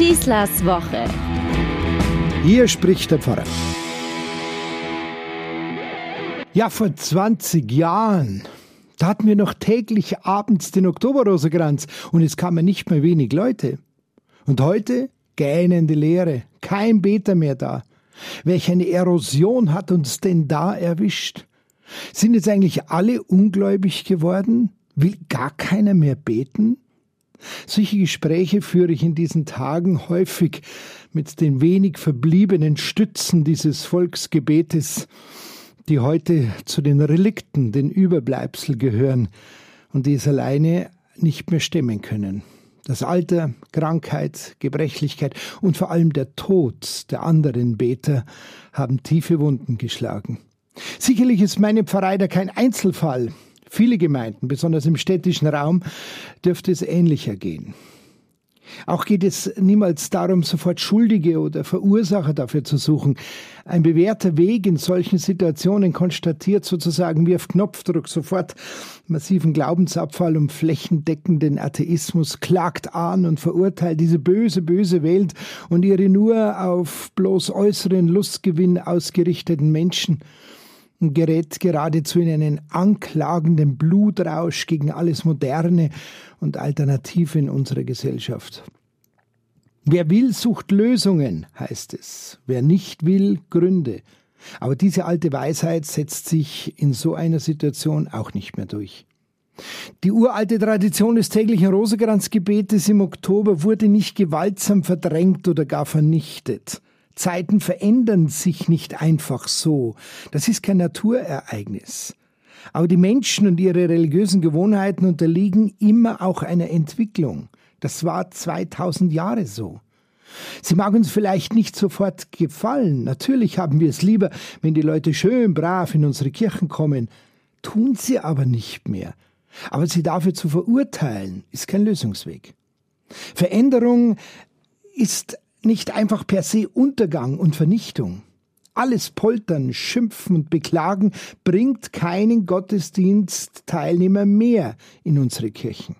Schießlers Woche. Hier spricht der Pfarrer. Ja, vor 20 Jahren, da hatten wir noch täglich abends den Oktoberrosenkranz und es kamen nicht mehr wenig Leute. Und heute gähnende Leere, kein Beter mehr da. Welch eine Erosion hat uns denn da erwischt? Sind jetzt eigentlich alle ungläubig geworden? Will gar keiner mehr beten? Solche Gespräche führe ich in diesen Tagen häufig mit den wenig verbliebenen Stützen dieses Volksgebetes, die heute zu den Relikten, den Überbleibsel gehören und die es alleine nicht mehr stemmen können. Das Alter, Krankheit, Gebrechlichkeit und vor allem der Tod der anderen Beter haben tiefe Wunden geschlagen. Sicherlich ist meine Pfarrei da kein Einzelfall. Viele Gemeinden, besonders im städtischen Raum, dürfte es ähnlicher gehen. Auch geht es niemals darum, sofort Schuldige oder Verursacher dafür zu suchen. Ein bewährter Weg in solchen Situationen konstatiert sozusagen wie auf Knopfdruck sofort massiven Glaubensabfall und flächendeckenden Atheismus, klagt an und verurteilt diese böse, böse Welt und ihre nur auf bloß äußeren Lustgewinn ausgerichteten Menschen und gerät geradezu in einen anklagenden Blutrausch gegen alles Moderne und Alternative in unserer Gesellschaft. Wer will, sucht Lösungen, heißt es. Wer nicht will, Gründe. Aber diese alte Weisheit setzt sich in so einer Situation auch nicht mehr durch. Die uralte Tradition des täglichen Rosenkranzgebetes im Oktober wurde nicht gewaltsam verdrängt oder gar vernichtet. Zeiten verändern sich nicht einfach so. Das ist kein Naturereignis. Aber die Menschen und ihre religiösen Gewohnheiten unterliegen immer auch einer Entwicklung. Das war 2000 Jahre so. Sie mag uns vielleicht nicht sofort gefallen. Natürlich haben wir es lieber, wenn die Leute schön brav in unsere Kirchen kommen. Tun sie aber nicht mehr. Aber sie dafür zu verurteilen, ist kein Lösungsweg. Veränderung ist nicht einfach per se Untergang und Vernichtung. Alles Poltern, Schimpfen und Beklagen bringt keinen Gottesdienstteilnehmer mehr in unsere Kirchen.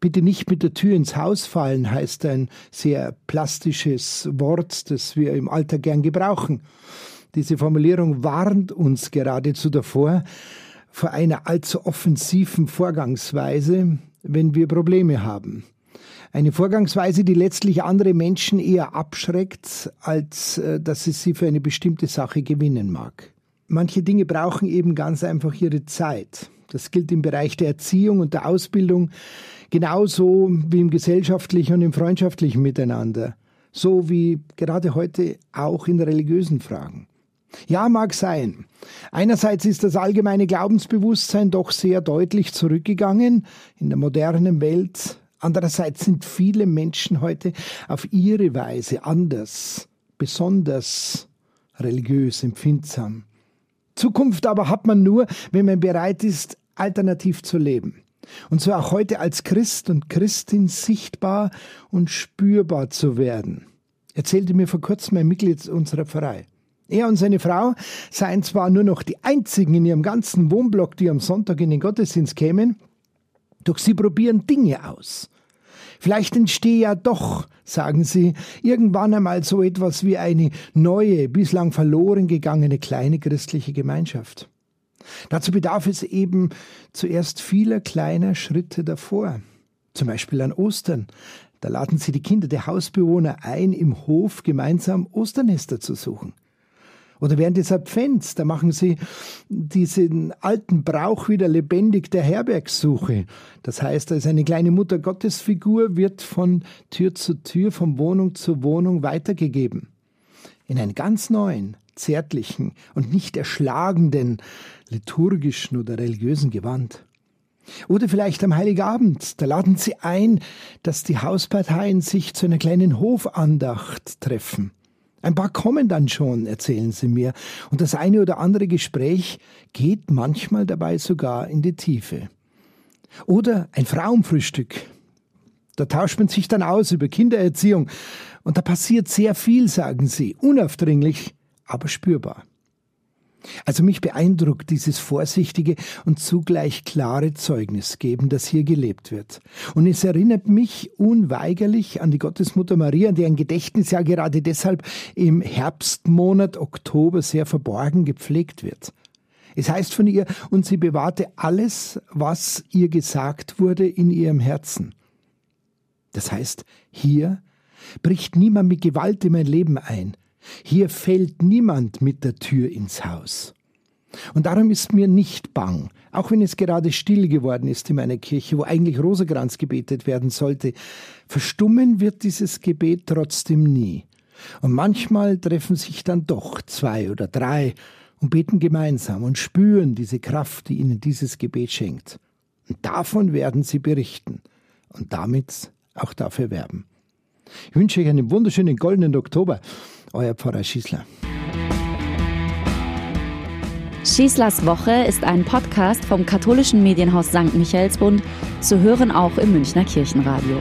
Bitte nicht mit der Tür ins Haus fallen, heißt ein sehr plastisches Wort, das wir im Alter gern gebrauchen. Diese Formulierung warnt uns geradezu davor, vor einer allzu offensiven Vorgangsweise, wenn wir Probleme haben. Eine Vorgangsweise, die letztlich andere Menschen eher abschreckt, als äh, dass es sie für eine bestimmte Sache gewinnen mag. Manche Dinge brauchen eben ganz einfach ihre Zeit. Das gilt im Bereich der Erziehung und der Ausbildung genauso wie im gesellschaftlichen und im freundschaftlichen Miteinander. So wie gerade heute auch in religiösen Fragen. Ja, mag sein. Einerseits ist das allgemeine Glaubensbewusstsein doch sehr deutlich zurückgegangen in der modernen Welt, Andererseits sind viele Menschen heute auf ihre Weise anders, besonders religiös empfindsam. Zukunft aber hat man nur, wenn man bereit ist, alternativ zu leben. Und so auch heute als Christ und Christin sichtbar und spürbar zu werden. Erzählte mir vor kurzem ein Mitglied unserer Pfarrei. Er und seine Frau seien zwar nur noch die einzigen in ihrem ganzen Wohnblock, die am Sonntag in den Gottesdienst kämen, doch sie probieren Dinge aus. Vielleicht entstehe ja doch, sagen sie, irgendwann einmal so etwas wie eine neue, bislang verloren gegangene kleine christliche Gemeinschaft. Dazu bedarf es eben zuerst vieler kleiner Schritte davor. Zum Beispiel an Ostern. Da laden sie die Kinder der Hausbewohner ein, im Hof gemeinsam Osternester zu suchen. Oder während des Advents, da machen sie diesen alten Brauch wieder lebendig der Herbergssuche. Das heißt, als eine kleine Mutter Gottesfigur wird von Tür zu Tür, von Wohnung zu Wohnung weitergegeben. In einen ganz neuen, zärtlichen und nicht erschlagenden liturgischen oder religiösen Gewand. Oder vielleicht am Heiligabend, da laden sie ein, dass die Hausparteien sich zu einer kleinen Hofandacht treffen. Ein paar kommen dann schon, erzählen sie mir, und das eine oder andere Gespräch geht manchmal dabei sogar in die Tiefe. Oder ein Frauenfrühstück. Da tauscht man sich dann aus über Kindererziehung, und da passiert sehr viel, sagen sie, unaufdringlich, aber spürbar. Also mich beeindruckt dieses vorsichtige und zugleich klare Zeugnis geben, das hier gelebt wird. Und es erinnert mich unweigerlich an die Gottesmutter Maria, deren Gedächtnis ja gerade deshalb im Herbstmonat Oktober sehr verborgen gepflegt wird. Es heißt von ihr, und sie bewahrte alles, was ihr gesagt wurde, in ihrem Herzen. Das heißt, hier bricht niemand mit Gewalt in mein Leben ein. Hier fällt niemand mit der Tür ins Haus. Und darum ist mir nicht bang, auch wenn es gerade still geworden ist in meiner Kirche, wo eigentlich Rosenkranz gebetet werden sollte. Verstummen wird dieses Gebet trotzdem nie. Und manchmal treffen sich dann doch zwei oder drei und beten gemeinsam und spüren diese Kraft, die ihnen dieses Gebet schenkt. Und davon werden sie berichten und damit auch dafür werben. Ich wünsche euch einen wunderschönen goldenen Oktober. Euer Pfarrer Schießler. Schießlers Woche ist ein Podcast vom katholischen Medienhaus St. Michaelsbund, zu hören auch im Münchner Kirchenradio.